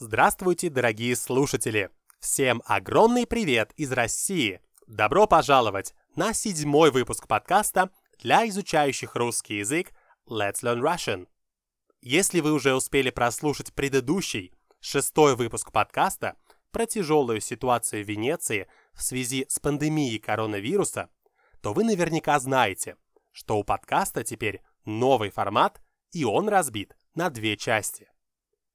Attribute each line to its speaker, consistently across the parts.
Speaker 1: Здравствуйте, дорогие слушатели! Всем огромный привет из России! Добро пожаловать на седьмой выпуск подкаста для изучающих русский язык Let's Learn Russian. Если вы уже успели прослушать предыдущий, шестой выпуск подкаста про тяжелую ситуацию в Венеции в связи с пандемией коронавируса, то вы наверняка знаете, что у подкаста теперь новый формат, и он разбит на две части.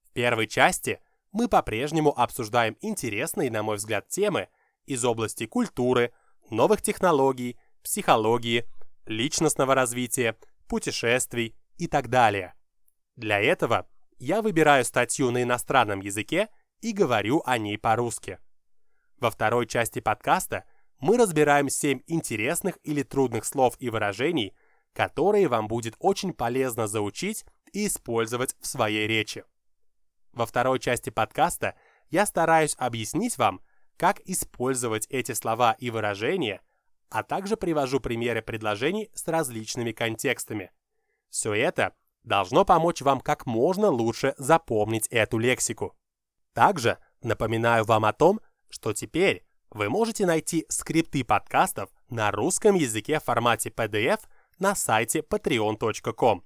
Speaker 1: В первой части – мы по-прежнему обсуждаем интересные, на мой взгляд, темы из области культуры, новых технологий, психологии, личностного развития, путешествий и так далее. Для этого я выбираю статью на иностранном языке и говорю о ней по-русски. Во второй части подкаста мы разбираем 7 интересных или трудных слов и выражений, которые вам будет очень полезно заучить и использовать в своей речи. Во второй части подкаста я стараюсь объяснить вам, как использовать эти слова и выражения, а также привожу примеры предложений с различными контекстами. Все это должно помочь вам как можно лучше запомнить эту лексику. Также напоминаю вам о том, что теперь вы можете найти скрипты подкастов на русском языке в формате PDF на сайте patreon.com.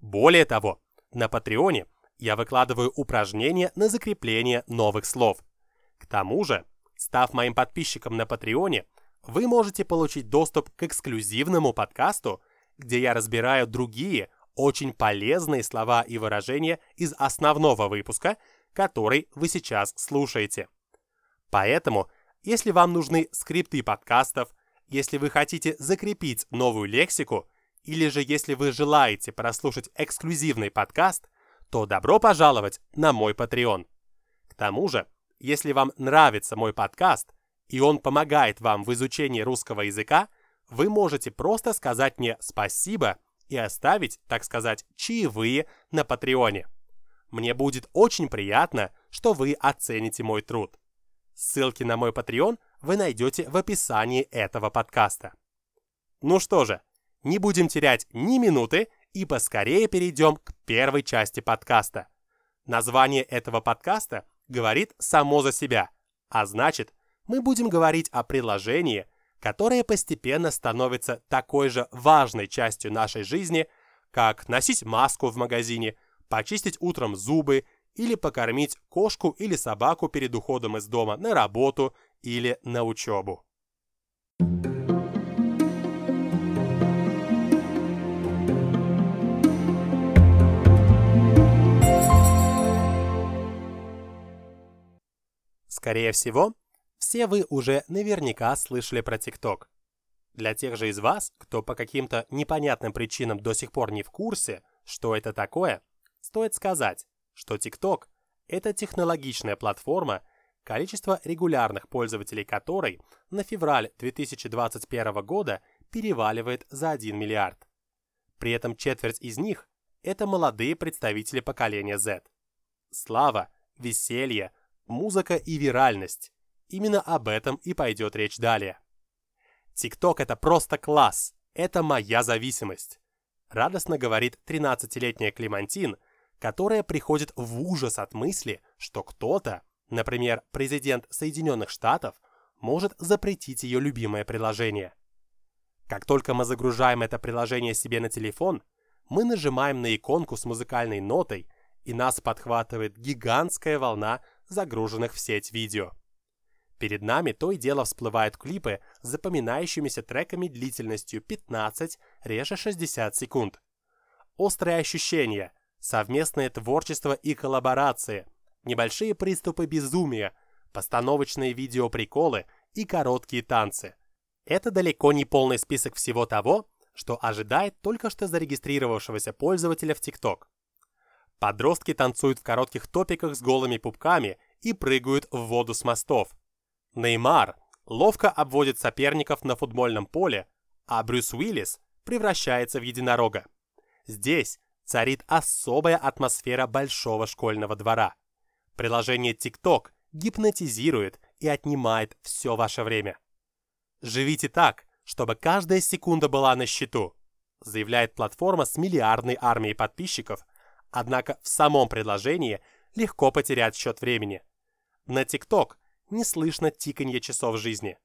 Speaker 1: Более того, на Патреоне – я выкладываю упражнения на закрепление новых слов. К тому же, став моим подписчиком на Патреоне, вы можете получить доступ к эксклюзивному подкасту, где я разбираю другие очень полезные слова и выражения из основного выпуска, который вы сейчас слушаете. Поэтому, если вам нужны скрипты подкастов, если вы хотите закрепить новую лексику, или же если вы желаете прослушать эксклюзивный подкаст – то добро пожаловать на мой Patreon. К тому же, если вам нравится мой подкаст, и он помогает вам в изучении русского языка, вы можете просто сказать мне спасибо и оставить, так сказать, чаевые на Патреоне. Мне будет очень приятно, что вы оцените мой труд. Ссылки на мой Patreon вы найдете в описании этого подкаста. Ну что же, не будем терять ни минуты и поскорее перейдем к первой части подкаста. Название этого подкаста говорит само за себя, а значит, мы будем говорить о приложении, которое постепенно становится такой же важной частью нашей жизни, как носить маску в магазине, почистить утром зубы или покормить кошку или собаку перед уходом из дома на работу или на учебу. Скорее всего, все вы уже наверняка слышали про TikTok. Для тех же из вас, кто по каким-то непонятным причинам до сих пор не в курсе, что это такое, стоит сказать, что TikTok – это технологичная платформа, количество регулярных пользователей которой на февраль 2021 года переваливает за 1 миллиард. При этом четверть из них – это молодые представители поколения Z. Слава, веселье, музыка и виральность. Именно об этом и пойдет речь далее. TikTok это просто класс, это моя зависимость. Радостно говорит 13-летняя Клемантин, которая приходит в ужас от мысли, что кто-то, например, президент Соединенных Штатов, может запретить ее любимое приложение. Как только мы загружаем это приложение себе на телефон, мы нажимаем на иконку с музыкальной нотой, и нас подхватывает гигантская волна загруженных в сеть видео. Перед нами то и дело всплывают клипы с запоминающимися треками длительностью 15, реже 60 секунд. Острые ощущения, совместное творчество и коллаборации, небольшие приступы безумия, постановочные видеоприколы и короткие танцы. Это далеко не полный список всего того, что ожидает только что зарегистрировавшегося пользователя в TikTok. Подростки танцуют в коротких топиках с голыми пупками и прыгают в воду с мостов. Неймар ловко обводит соперников на футбольном поле, а Брюс Уиллис превращается в единорога. Здесь царит особая атмосфера большого школьного двора. Приложение TikTok гипнотизирует и отнимает все ваше время. Живите так, чтобы каждая секунда была на счету, заявляет платформа с миллиардной армией подписчиков, Однако в самом предложении легко потерять счет времени. На TikTok не слышно тиканье часов жизни.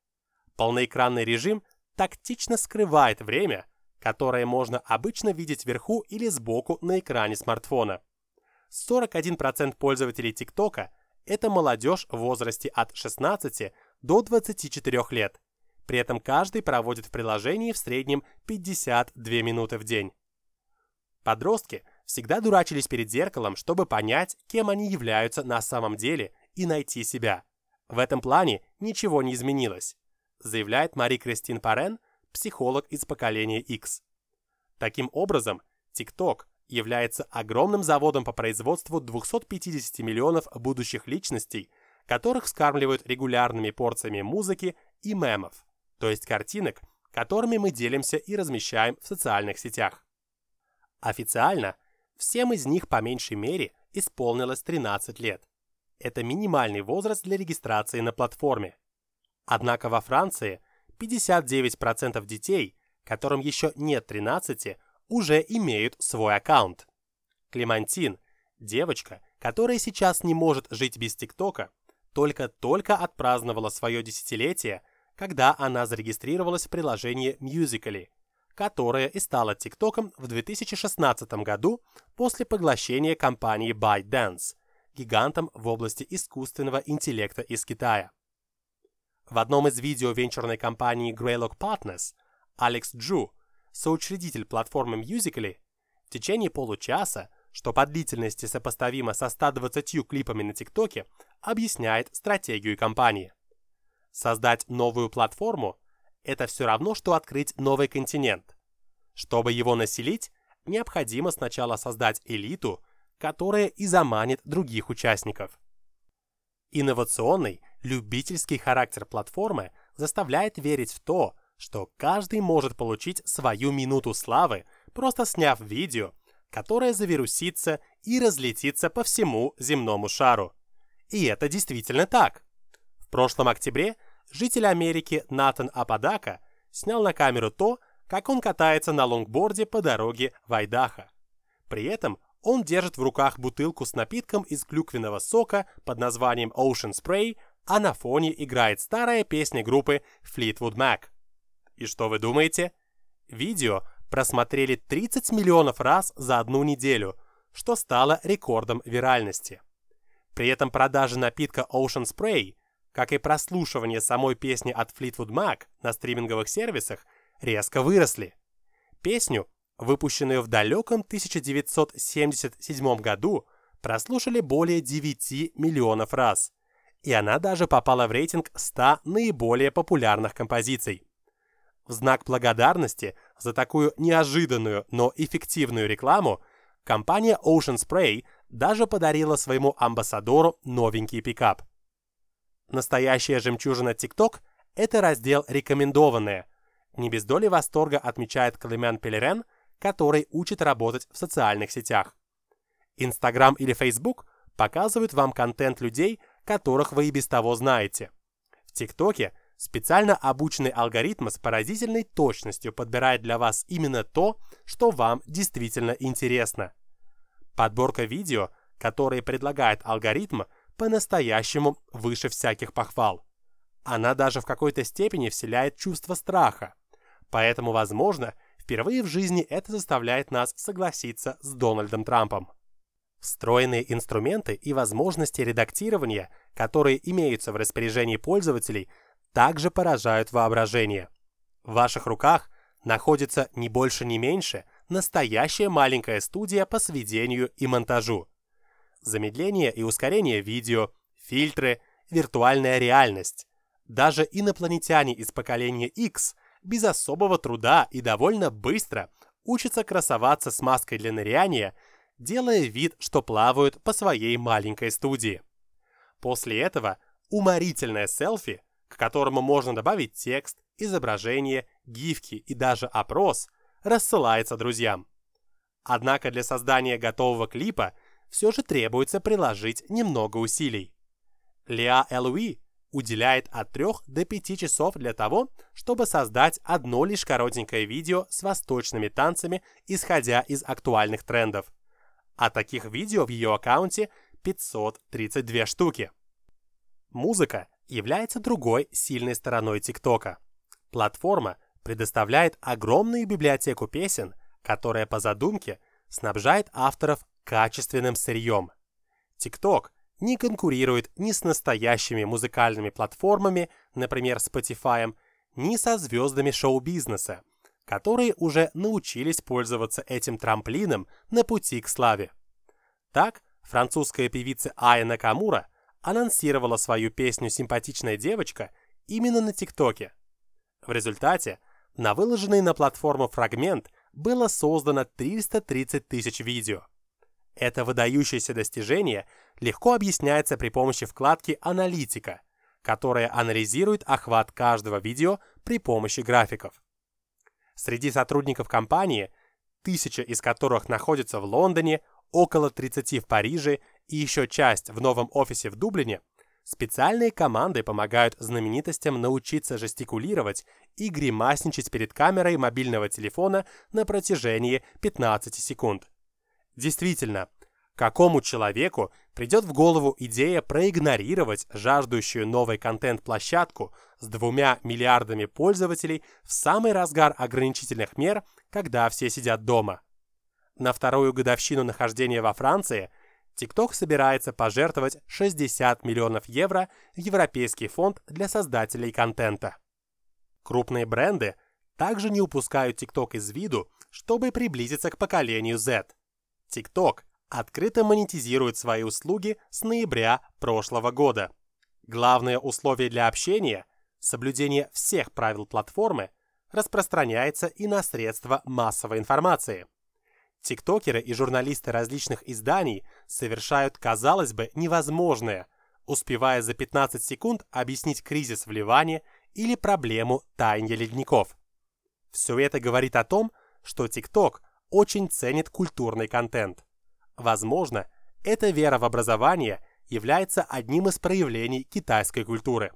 Speaker 1: Полноэкранный режим тактично скрывает время, которое можно обычно видеть вверху или сбоку на экране смартфона. 41% пользователей ТикТока – это молодежь в возрасте от 16 до 24 лет. При этом каждый проводит в приложении в среднем 52 минуты в день. Подростки всегда дурачились перед зеркалом, чтобы понять, кем они являются на самом деле и найти себя. В этом плане ничего не изменилось, заявляет Мари Кристин Парен, психолог из поколения X. Таким образом, TikTok является огромным заводом по производству 250 миллионов будущих личностей, которых скармливают регулярными порциями музыки и мемов, то есть картинок, которыми мы делимся и размещаем в социальных сетях. Официально всем из них по меньшей мере исполнилось 13 лет. Это минимальный возраст для регистрации на платформе. Однако во Франции 59% детей, которым еще нет 13, уже имеют свой аккаунт. Клемантин, девочка, которая сейчас не может жить без ТикТока, только-только отпраздновала свое десятилетие, когда она зарегистрировалась в приложении Musical.ly, которое и стало ТикТоком в 2016 году после поглощения компании ByteDance, гигантом в области искусственного интеллекта из Китая. В одном из видео венчурной компании Greylock Partners Алекс Джу, соучредитель платформы Musical.ly, в течение получаса, что по длительности сопоставимо со 120 клипами на ТикТоке, объясняет стратегию компании. Создать новую платформу – это все равно, что открыть новый континент. Чтобы его населить, необходимо сначала создать элиту, которая и заманит других участников. Инновационный, любительский характер платформы заставляет верить в то, что каждый может получить свою минуту славы, просто сняв видео, которое завирусится и разлетится по всему земному шару. И это действительно так. В прошлом октябре житель Америки Натан Ападака снял на камеру то, как он катается на лонгборде по дороге в Айдахо. При этом он держит в руках бутылку с напитком из клюквенного сока под названием Ocean Spray, а на фоне играет старая песня группы Fleetwood Mac. И что вы думаете? Видео просмотрели 30 миллионов раз за одну неделю, что стало рекордом виральности. При этом продажи напитка Ocean Spray, как и прослушивание самой песни от Fleetwood Mac на стриминговых сервисах, резко выросли. Песню выпущенную в далеком 1977 году, прослушали более 9 миллионов раз. И она даже попала в рейтинг 100 наиболее популярных композиций. В знак благодарности за такую неожиданную, но эффективную рекламу компания Ocean Spray даже подарила своему амбассадору новенький пикап. Настоящая жемчужина TikTok – это раздел «Рекомендованные». Не без доли восторга отмечает Клемен Пелерен – который учит работать в социальных сетях. Инстаграм или Фейсбук показывают вам контент людей, которых вы и без того знаете. В ТикТоке специально обученный алгоритм с поразительной точностью подбирает для вас именно то, что вам действительно интересно. Подборка видео, которые предлагает алгоритм, по-настоящему выше всяких похвал. Она даже в какой-то степени вселяет чувство страха. Поэтому, возможно, Впервые в жизни это заставляет нас согласиться с Дональдом Трампом. Встроенные инструменты и возможности редактирования, которые имеются в распоряжении пользователей, также поражают воображение. В ваших руках находится не больше не меньше настоящая маленькая студия по сведению и монтажу. Замедление и ускорение видео, фильтры, виртуальная реальность. Даже инопланетяне из поколения X – без особого труда и довольно быстро учатся красоваться с маской для ныряния, делая вид, что плавают по своей маленькой студии. После этого уморительное селфи, к которому можно добавить текст, изображение, гифки и даже опрос, рассылается друзьям. Однако для создания готового клипа все же требуется приложить немного усилий. Леа Элуи уделяет от 3 до 5 часов для того, чтобы создать одно лишь коротенькое видео с восточными танцами, исходя из актуальных трендов. А таких видео в ее аккаунте 532 штуки. Музыка является другой сильной стороной ТикТока. Платформа предоставляет огромную библиотеку песен, которая по задумке снабжает авторов качественным сырьем. TikTok не конкурирует ни с настоящими музыкальными платформами, например, Spotify, ни со звездами шоу-бизнеса, которые уже научились пользоваться этим трамплином на пути к славе. Так, французская певица Ая Накамура анонсировала свою песню «Симпатичная девочка» именно на ТикТоке. В результате на выложенный на платформу фрагмент было создано 330 тысяч видео. Это выдающееся достижение легко объясняется при помощи вкладки «Аналитика», которая анализирует охват каждого видео при помощи графиков. Среди сотрудников компании, тысяча из которых находятся в Лондоне, около 30 в Париже и еще часть в новом офисе в Дублине, специальные команды помогают знаменитостям научиться жестикулировать и гримасничать перед камерой мобильного телефона на протяжении 15 секунд. Действительно, какому человеку придет в голову идея проигнорировать жаждущую новый контент-площадку с двумя миллиардами пользователей в самый разгар ограничительных мер, когда все сидят дома? На вторую годовщину нахождения во Франции TikTok собирается пожертвовать 60 миллионов евро в Европейский фонд для создателей контента. Крупные бренды также не упускают TikTok из виду, чтобы приблизиться к поколению Z. TikTok открыто монетизирует свои услуги с ноября прошлого года. Главное условие для общения – соблюдение всех правил платформы – распространяется и на средства массовой информации. Тиктокеры и журналисты различных изданий совершают, казалось бы, невозможное, успевая за 15 секунд объяснить кризис в Ливане или проблему таяния ледников. Все это говорит о том, что TikTok очень ценит культурный контент. Возможно, эта вера в образование является одним из проявлений китайской культуры.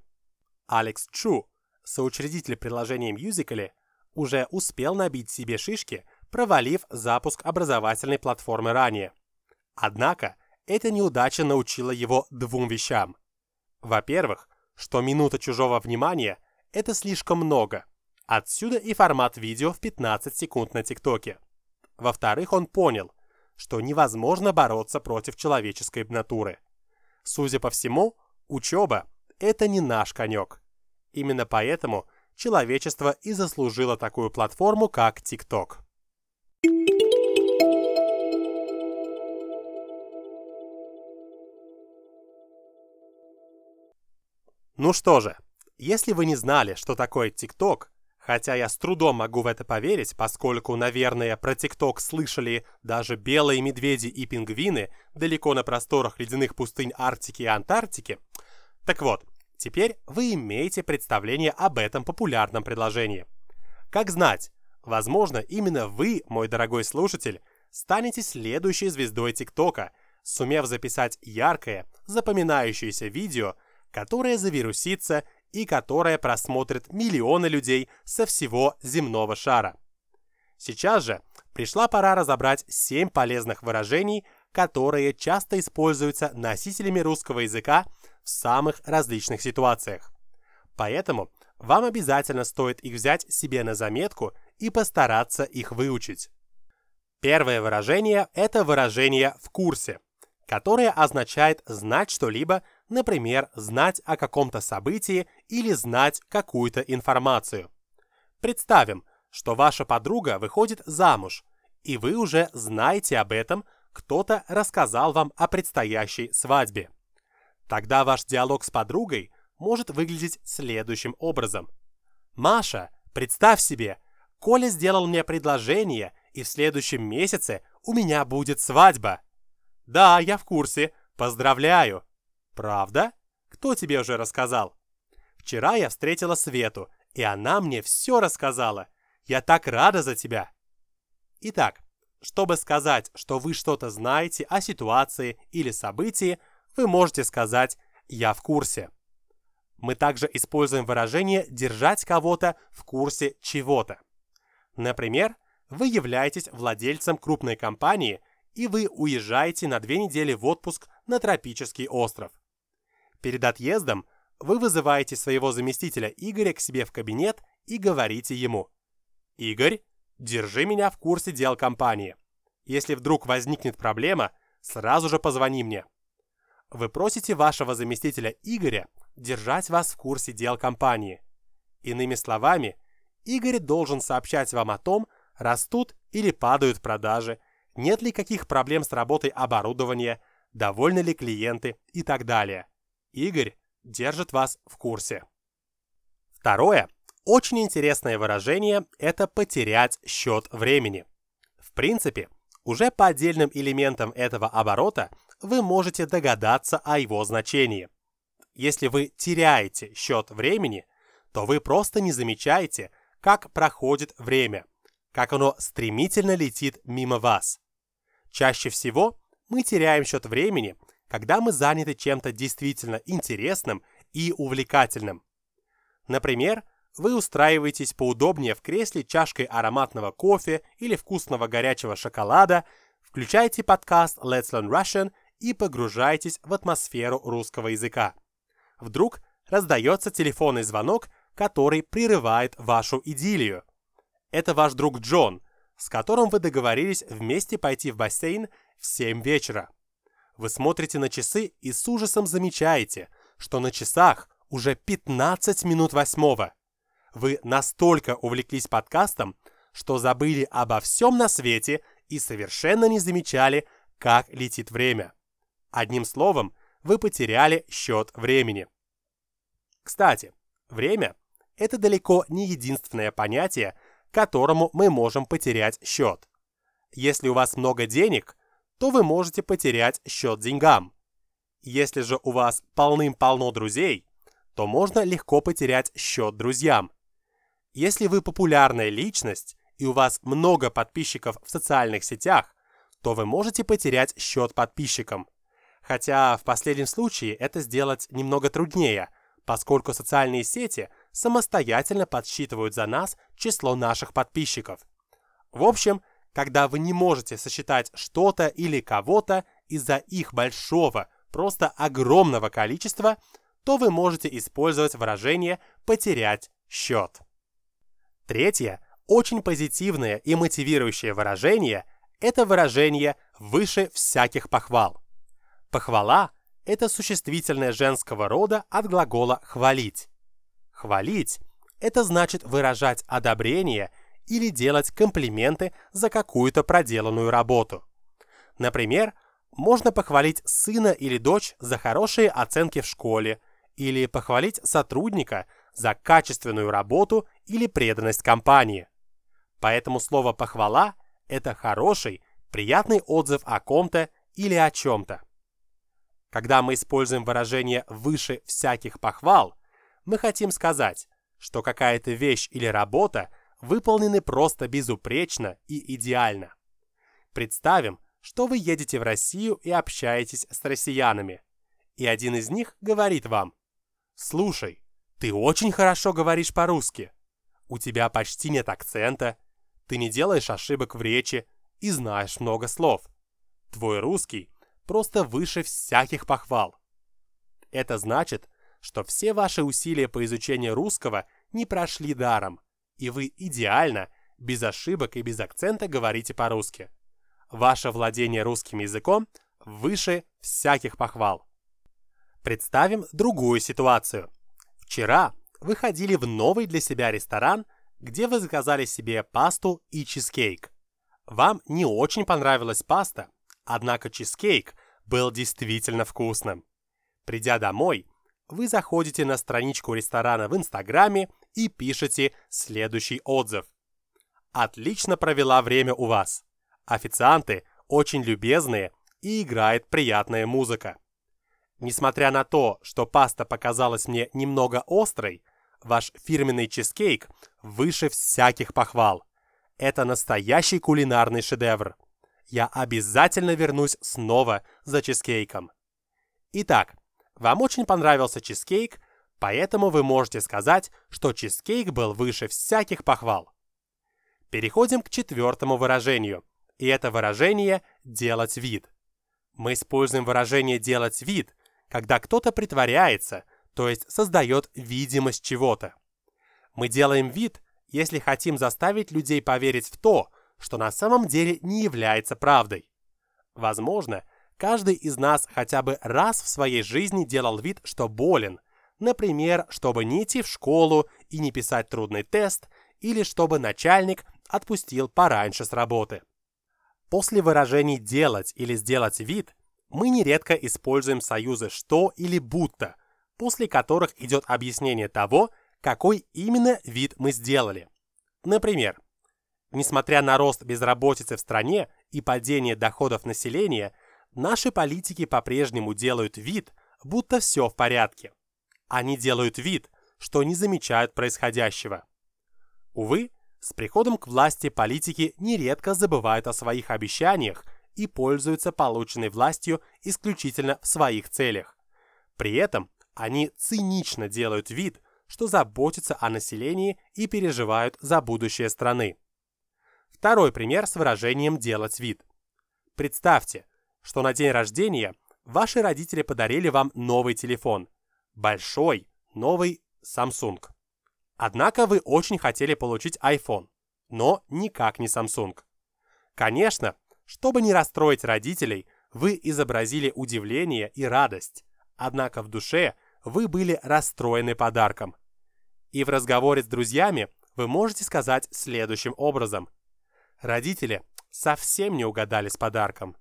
Speaker 1: Алекс Чу, соучредитель приложения Musical.ly, уже успел набить себе шишки, провалив запуск образовательной платформы ранее. Однако, эта неудача научила его двум вещам. Во-первых, что минута чужого внимания – это слишком много. Отсюда и формат видео в 15 секунд на ТикТоке. Во-вторых, он понял, что невозможно бороться против человеческой натуры. Судя по всему, учеба – это не наш конек. Именно поэтому человечество и заслужило такую платформу, как TikTok. Ну что же, если вы не знали, что такое TikTok, Хотя я с трудом могу в это поверить, поскольку, наверное, про ТикТок слышали даже белые медведи и пингвины далеко на просторах ледяных пустынь Арктики и Антарктики. Так вот, теперь вы имеете представление об этом популярном предложении. Как знать, возможно, именно вы, мой дорогой слушатель, станете следующей звездой ТикТока, сумев записать яркое, запоминающееся видео, которое завирусится и которое просмотрит миллионы людей со всего земного шара. Сейчас же пришла пора разобрать 7 полезных выражений, которые часто используются носителями русского языка в самых различных ситуациях. Поэтому вам обязательно стоит их взять себе на заметку и постараться их выучить. Первое выражение – это выражение «в курсе», которое означает знать что-либо Например, знать о каком-то событии или знать какую-то информацию. Представим, что ваша подруга выходит замуж, и вы уже знаете об этом, кто-то рассказал вам о предстоящей свадьбе. Тогда ваш диалог с подругой может выглядеть следующим образом. «Маша, представь себе, Коля сделал мне предложение, и в следующем месяце у меня будет свадьба». «Да, я в курсе. Поздравляю!» «Правда? Кто тебе уже рассказал?» «Вчера я встретила Свету, и она мне все рассказала. Я так рада за тебя!» Итак, чтобы сказать, что вы что-то знаете о ситуации или событии, вы можете сказать «я в курсе». Мы также используем выражение «держать кого-то в курсе чего-то». Например, вы являетесь владельцем крупной компании и вы уезжаете на две недели в отпуск на тропический остров. Перед отъездом вы вызываете своего заместителя Игоря к себе в кабинет и говорите ему «Игорь, держи меня в курсе дел компании. Если вдруг возникнет проблема, сразу же позвони мне». Вы просите вашего заместителя Игоря держать вас в курсе дел компании. Иными словами, Игорь должен сообщать вам о том, растут или падают продажи, нет ли каких проблем с работой оборудования, довольны ли клиенты и так далее. Игорь держит вас в курсе. Второе, очень интересное выражение – это потерять счет времени. В принципе, уже по отдельным элементам этого оборота вы можете догадаться о его значении. Если вы теряете счет времени, то вы просто не замечаете, как проходит время, как оно стремительно летит мимо вас. Чаще всего мы теряем счет времени, когда мы заняты чем-то действительно интересным и увлекательным. Например, вы устраиваетесь поудобнее в кресле чашкой ароматного кофе или вкусного горячего шоколада, включаете подкаст Let's Learn Russian и погружаетесь в атмосферу русского языка. Вдруг раздается телефонный звонок, который прерывает вашу идиллию. Это ваш друг Джон, с которым вы договорились вместе пойти в бассейн в 7 вечера. Вы смотрите на часы и с ужасом замечаете, что на часах уже 15 минут восьмого. Вы настолько увлеклись подкастом, что забыли обо всем на свете и совершенно не замечали, как летит время. Одним словом, вы потеряли счет времени. Кстати, время – это далеко не единственное понятие, которому мы можем потерять счет. Если у вас много денег, то вы можете потерять счет деньгам. Если же у вас полным-полно друзей, то можно легко потерять счет друзьям. Если вы популярная личность и у вас много подписчиков в социальных сетях, то вы можете потерять счет подписчикам. Хотя в последнем случае это сделать немного труднее, поскольку социальные сети самостоятельно подсчитывают за нас число наших подписчиков. В общем, когда вы не можете сосчитать что-то или кого-то из-за их большого, просто огромного количества, то вы можете использовать выражение «потерять счет». Третье, очень позитивное и мотивирующее выражение – это выражение «выше всяких похвал». Похвала – это существительное женского рода от глагола «хвалить». Хвалить – это значит выражать одобрение или делать комплименты за какую-то проделанную работу. Например, можно похвалить сына или дочь за хорошие оценки в школе или похвалить сотрудника за качественную работу или преданность компании. Поэтому слово «похвала» – это хороший, приятный отзыв о ком-то или о чем-то. Когда мы используем выражение «выше всяких похвал», мы хотим сказать, что какая-то вещь или работа выполнены просто безупречно и идеально. Представим, что вы едете в Россию и общаетесь с россиянами, и один из них говорит вам «Слушай, ты очень хорошо говоришь по-русски, у тебя почти нет акцента, ты не делаешь ошибок в речи и знаешь много слов. Твой русский просто выше всяких похвал. Это значит, что все ваши усилия по изучению русского не прошли даром, и вы идеально, без ошибок и без акцента говорите по-русски. Ваше владение русским языком выше всяких похвал. Представим другую ситуацию. Вчера вы ходили в новый для себя ресторан, где вы заказали себе пасту и чизкейк. Вам не очень понравилась паста, Однако чизкейк был действительно вкусным. Придя домой, вы заходите на страничку ресторана в Инстаграме и пишете следующий отзыв. Отлично провела время у вас. Официанты очень любезные и играет приятная музыка. Несмотря на то, что паста показалась мне немного острой, ваш фирменный чизкейк выше всяких похвал. Это настоящий кулинарный шедевр я обязательно вернусь снова за чизкейком. Итак, вам очень понравился чизкейк, поэтому вы можете сказать, что чизкейк был выше всяких похвал. Переходим к четвертому выражению. И это выражение «делать вид». Мы используем выражение «делать вид», когда кто-то притворяется, то есть создает видимость чего-то. Мы делаем вид, если хотим заставить людей поверить в то, что на самом деле не является правдой. Возможно, каждый из нас хотя бы раз в своей жизни делал вид, что болен, например, чтобы не идти в школу и не писать трудный тест, или чтобы начальник отпустил пораньше с работы. После выражений «делать» или «сделать вид» мы нередко используем союзы «что» или «будто», после которых идет объяснение того, какой именно вид мы сделали. Например, несмотря на рост безработицы в стране и падение доходов населения, наши политики по-прежнему делают вид, будто все в порядке. Они делают вид, что не замечают происходящего. Увы, с приходом к власти политики нередко забывают о своих обещаниях и пользуются полученной властью исключительно в своих целях. При этом они цинично делают вид, что заботятся о населении и переживают за будущее страны. Второй пример с выражением «делать вид». Представьте, что на день рождения ваши родители подарили вам новый телефон. Большой, новый Samsung. Однако вы очень хотели получить iPhone, но никак не Samsung. Конечно, чтобы не расстроить родителей, вы изобразили удивление и радость, однако в душе вы были расстроены подарком. И в разговоре с друзьями вы можете сказать следующим образом. Родители совсем не угадали с подарком.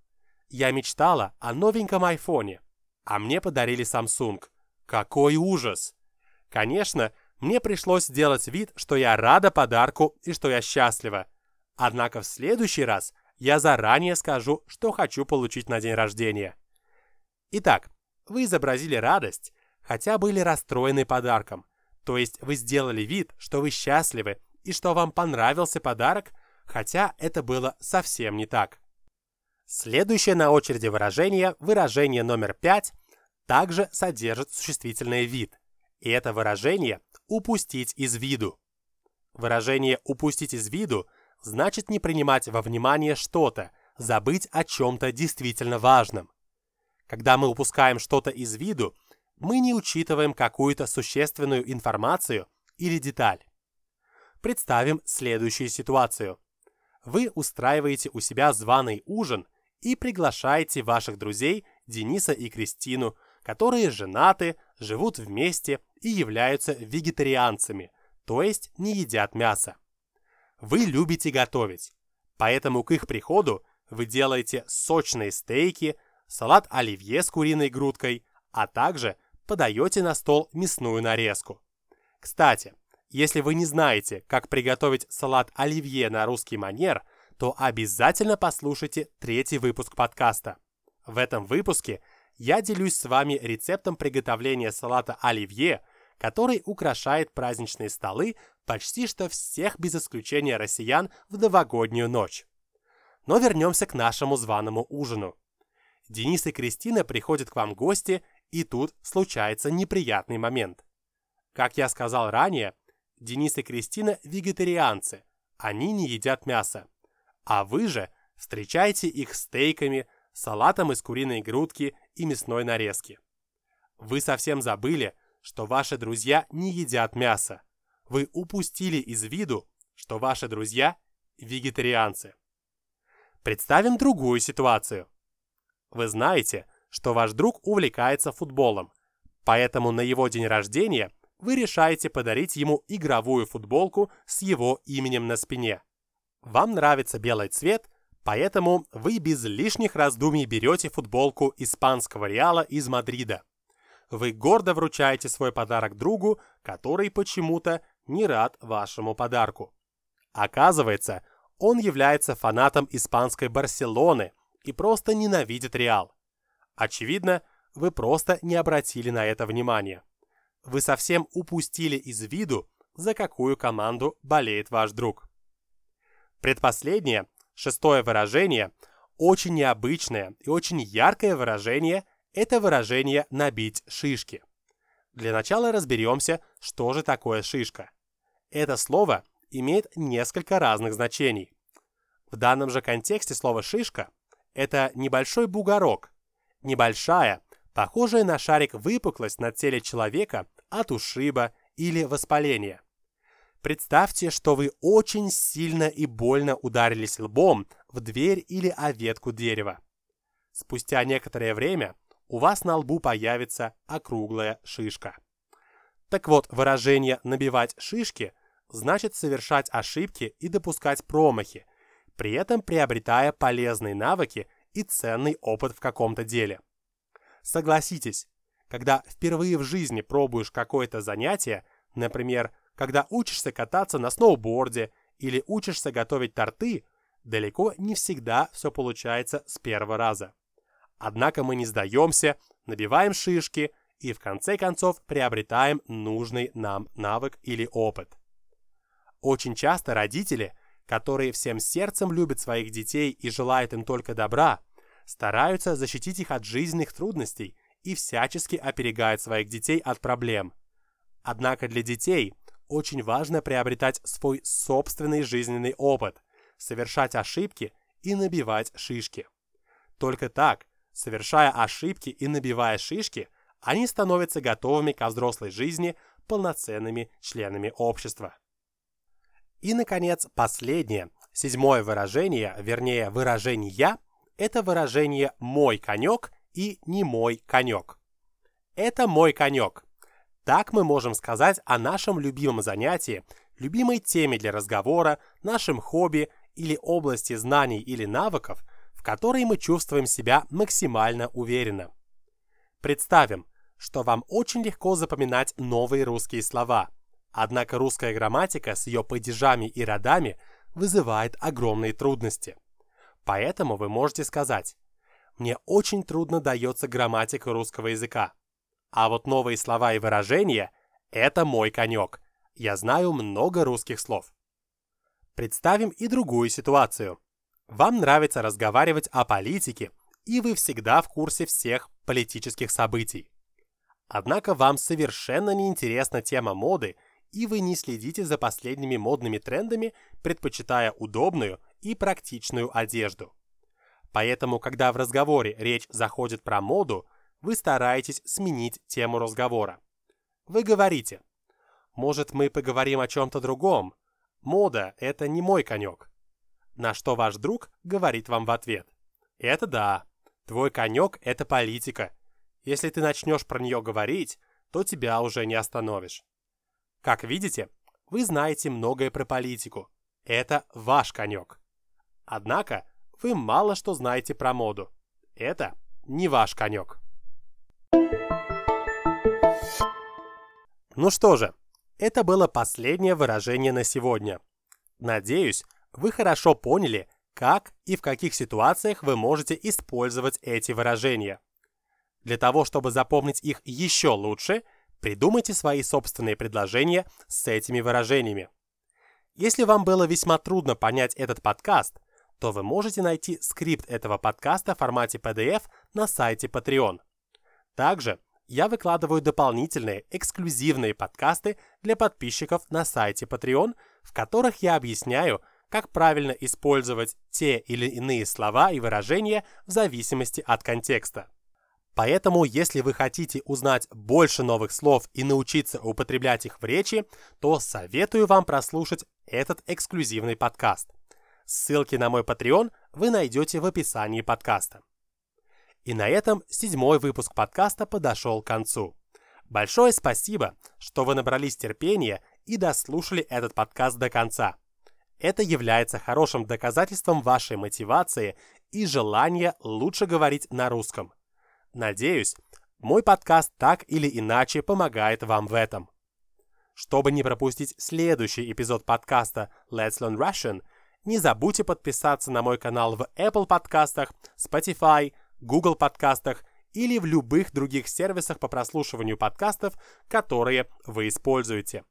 Speaker 1: Я мечтала о новеньком айфоне, а мне подарили Samsung. Какой ужас! Конечно, мне пришлось сделать вид, что я рада подарку и что я счастлива. Однако в следующий раз я заранее скажу, что хочу получить на день рождения. Итак, вы изобразили радость, хотя были расстроены подарком. То есть вы сделали вид, что вы счастливы и что вам понравился подарок, хотя это было совсем не так. Следующее на очереди выражение, выражение номер пять, также содержит существительное «вид». И это выражение упустить из виду. Выражение «упустить из виду» значит не принимать во внимание что-то, забыть о чем-то действительно важном. Когда мы упускаем что-то из виду, мы не учитываем какую-то существенную информацию или деталь. Представим следующую ситуацию. Вы устраиваете у себя званый ужин и приглашаете ваших друзей Дениса и Кристину, которые женаты, живут вместе и являются вегетарианцами, то есть не едят мясо. Вы любите готовить, поэтому к их приходу вы делаете сочные стейки, салат оливье с куриной грудкой, а также подаете на стол мясную нарезку. Кстати, если вы не знаете, как приготовить салат оливье на русский манер, то обязательно послушайте третий выпуск подкаста. В этом выпуске я делюсь с вами рецептом приготовления салата оливье, который украшает праздничные столы почти что всех без исключения россиян в новогоднюю ночь. Но вернемся к нашему званому ужину. Денис и Кристина приходят к вам гости, и тут случается неприятный момент. Как я сказал ранее, Денис и Кристина вегетарианцы, они не едят мясо. А вы же встречаете их стейками, салатом из куриной грудки и мясной нарезки. Вы совсем забыли, что ваши друзья не едят мясо. Вы упустили из виду, что ваши друзья вегетарианцы. Представим другую ситуацию. Вы знаете, что ваш друг увлекается футболом, поэтому на его день рождения вы решаете подарить ему игровую футболку с его именем на спине. Вам нравится белый цвет, поэтому вы без лишних раздумий берете футболку испанского Реала из Мадрида вы гордо вручаете свой подарок другу, который почему-то не рад вашему подарку. Оказывается, он является фанатом испанской Барселоны и просто ненавидит Реал. Очевидно, вы просто не обратили на это внимания. Вы совсем упустили из виду, за какую команду болеет ваш друг. Предпоследнее, шестое выражение, очень необычное и очень яркое выражение – это выражение «набить шишки». Для начала разберемся, что же такое шишка. Это слово имеет несколько разных значений. В данном же контексте слово «шишка» — это небольшой бугорок, небольшая, похожая на шарик выпуклость на теле человека от ушиба или воспаления. Представьте, что вы очень сильно и больно ударились лбом в дверь или о ветку дерева. Спустя некоторое время у вас на лбу появится округлая шишка. Так вот, выражение «набивать шишки» значит совершать ошибки и допускать промахи, при этом приобретая полезные навыки и ценный опыт в каком-то деле. Согласитесь, когда впервые в жизни пробуешь какое-то занятие, например, когда учишься кататься на сноуборде или учишься готовить торты, далеко не всегда все получается с первого раза. Однако мы не сдаемся, набиваем шишки и в конце концов приобретаем нужный нам навык или опыт. Очень часто родители, которые всем сердцем любят своих детей и желают им только добра, стараются защитить их от жизненных трудностей и всячески оперегают своих детей от проблем. Однако для детей – очень важно приобретать свой собственный жизненный опыт, совершать ошибки и набивать шишки. Только так, совершая ошибки и набивая шишки, они становятся готовыми ко взрослой жизни полноценными членами общества. И, наконец, последнее, седьмое выражение, вернее выражение это выражение «мой конек» и «не мой конек». Это мой конек. Так мы можем сказать о нашем любимом занятии, любимой теме для разговора, нашем хобби или области знаний или навыков, в которой мы чувствуем себя максимально уверенно. Представим, что вам очень легко запоминать новые русские слова, однако русская грамматика с ее падежами и родами вызывает огромные трудности. Поэтому вы можете сказать «Мне очень трудно дается грамматика русского языка. А вот новые слова и выражения – это мой конек. Я знаю много русских слов. Представим и другую ситуацию. Вам нравится разговаривать о политике, и вы всегда в курсе всех политических событий. Однако вам совершенно не интересна тема моды, и вы не следите за последними модными трендами, предпочитая удобную и практичную одежду. Поэтому, когда в разговоре речь заходит про моду – вы стараетесь сменить тему разговора. Вы говорите, может мы поговорим о чем-то другом? Мода – это не мой конек. На что ваш друг говорит вам в ответ. Это да, твой конек – это политика. Если ты начнешь про нее говорить, то тебя уже не остановишь. Как видите, вы знаете многое про политику. Это ваш конек. Однако, вы мало что знаете про моду. Это не ваш конек. Ну что же, это было последнее выражение на сегодня. Надеюсь, вы хорошо поняли, как и в каких ситуациях вы можете использовать эти выражения. Для того, чтобы запомнить их еще лучше, придумайте свои собственные предложения с этими выражениями. Если вам было весьма трудно понять этот подкаст, то вы можете найти скрипт этого подкаста в формате PDF на сайте Patreon. Также я выкладываю дополнительные эксклюзивные подкасты для подписчиков на сайте Patreon, в которых я объясняю, как правильно использовать те или иные слова и выражения в зависимости от контекста. Поэтому, если вы хотите узнать больше новых слов и научиться употреблять их в речи, то советую вам прослушать этот эксклюзивный подкаст. Ссылки на мой Patreon вы найдете в описании подкаста. И на этом седьмой выпуск подкаста подошел к концу. Большое спасибо, что вы набрались терпения и дослушали этот подкаст до конца. Это является хорошим доказательством вашей мотивации и желания лучше говорить на русском. Надеюсь, мой подкаст так или иначе помогает вам в этом. Чтобы не пропустить следующий эпизод подкаста Let's Learn Russian, не забудьте подписаться на мой канал в Apple подкастах, Spotify, Google подкастах или в любых других сервисах по прослушиванию подкастов, которые вы используете.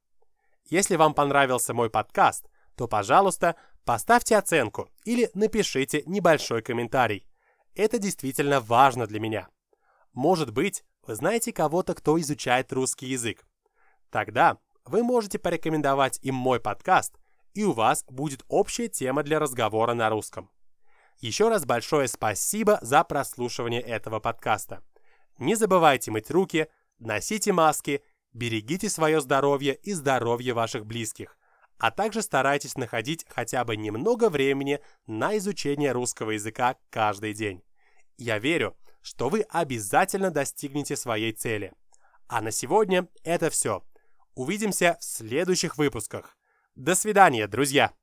Speaker 1: Если вам понравился мой подкаст, то, пожалуйста, поставьте оценку или напишите небольшой комментарий. Это действительно важно для меня. Может быть, вы знаете кого-то, кто изучает русский язык. Тогда вы можете порекомендовать им мой подкаст, и у вас будет общая тема для разговора на русском. Еще раз большое спасибо за прослушивание этого подкаста. Не забывайте мыть руки, носите маски, берегите свое здоровье и здоровье ваших близких, а также старайтесь находить хотя бы немного времени на изучение русского языка каждый день. Я верю, что вы обязательно достигнете своей цели. А на сегодня это все. Увидимся в следующих выпусках. До свидания, друзья!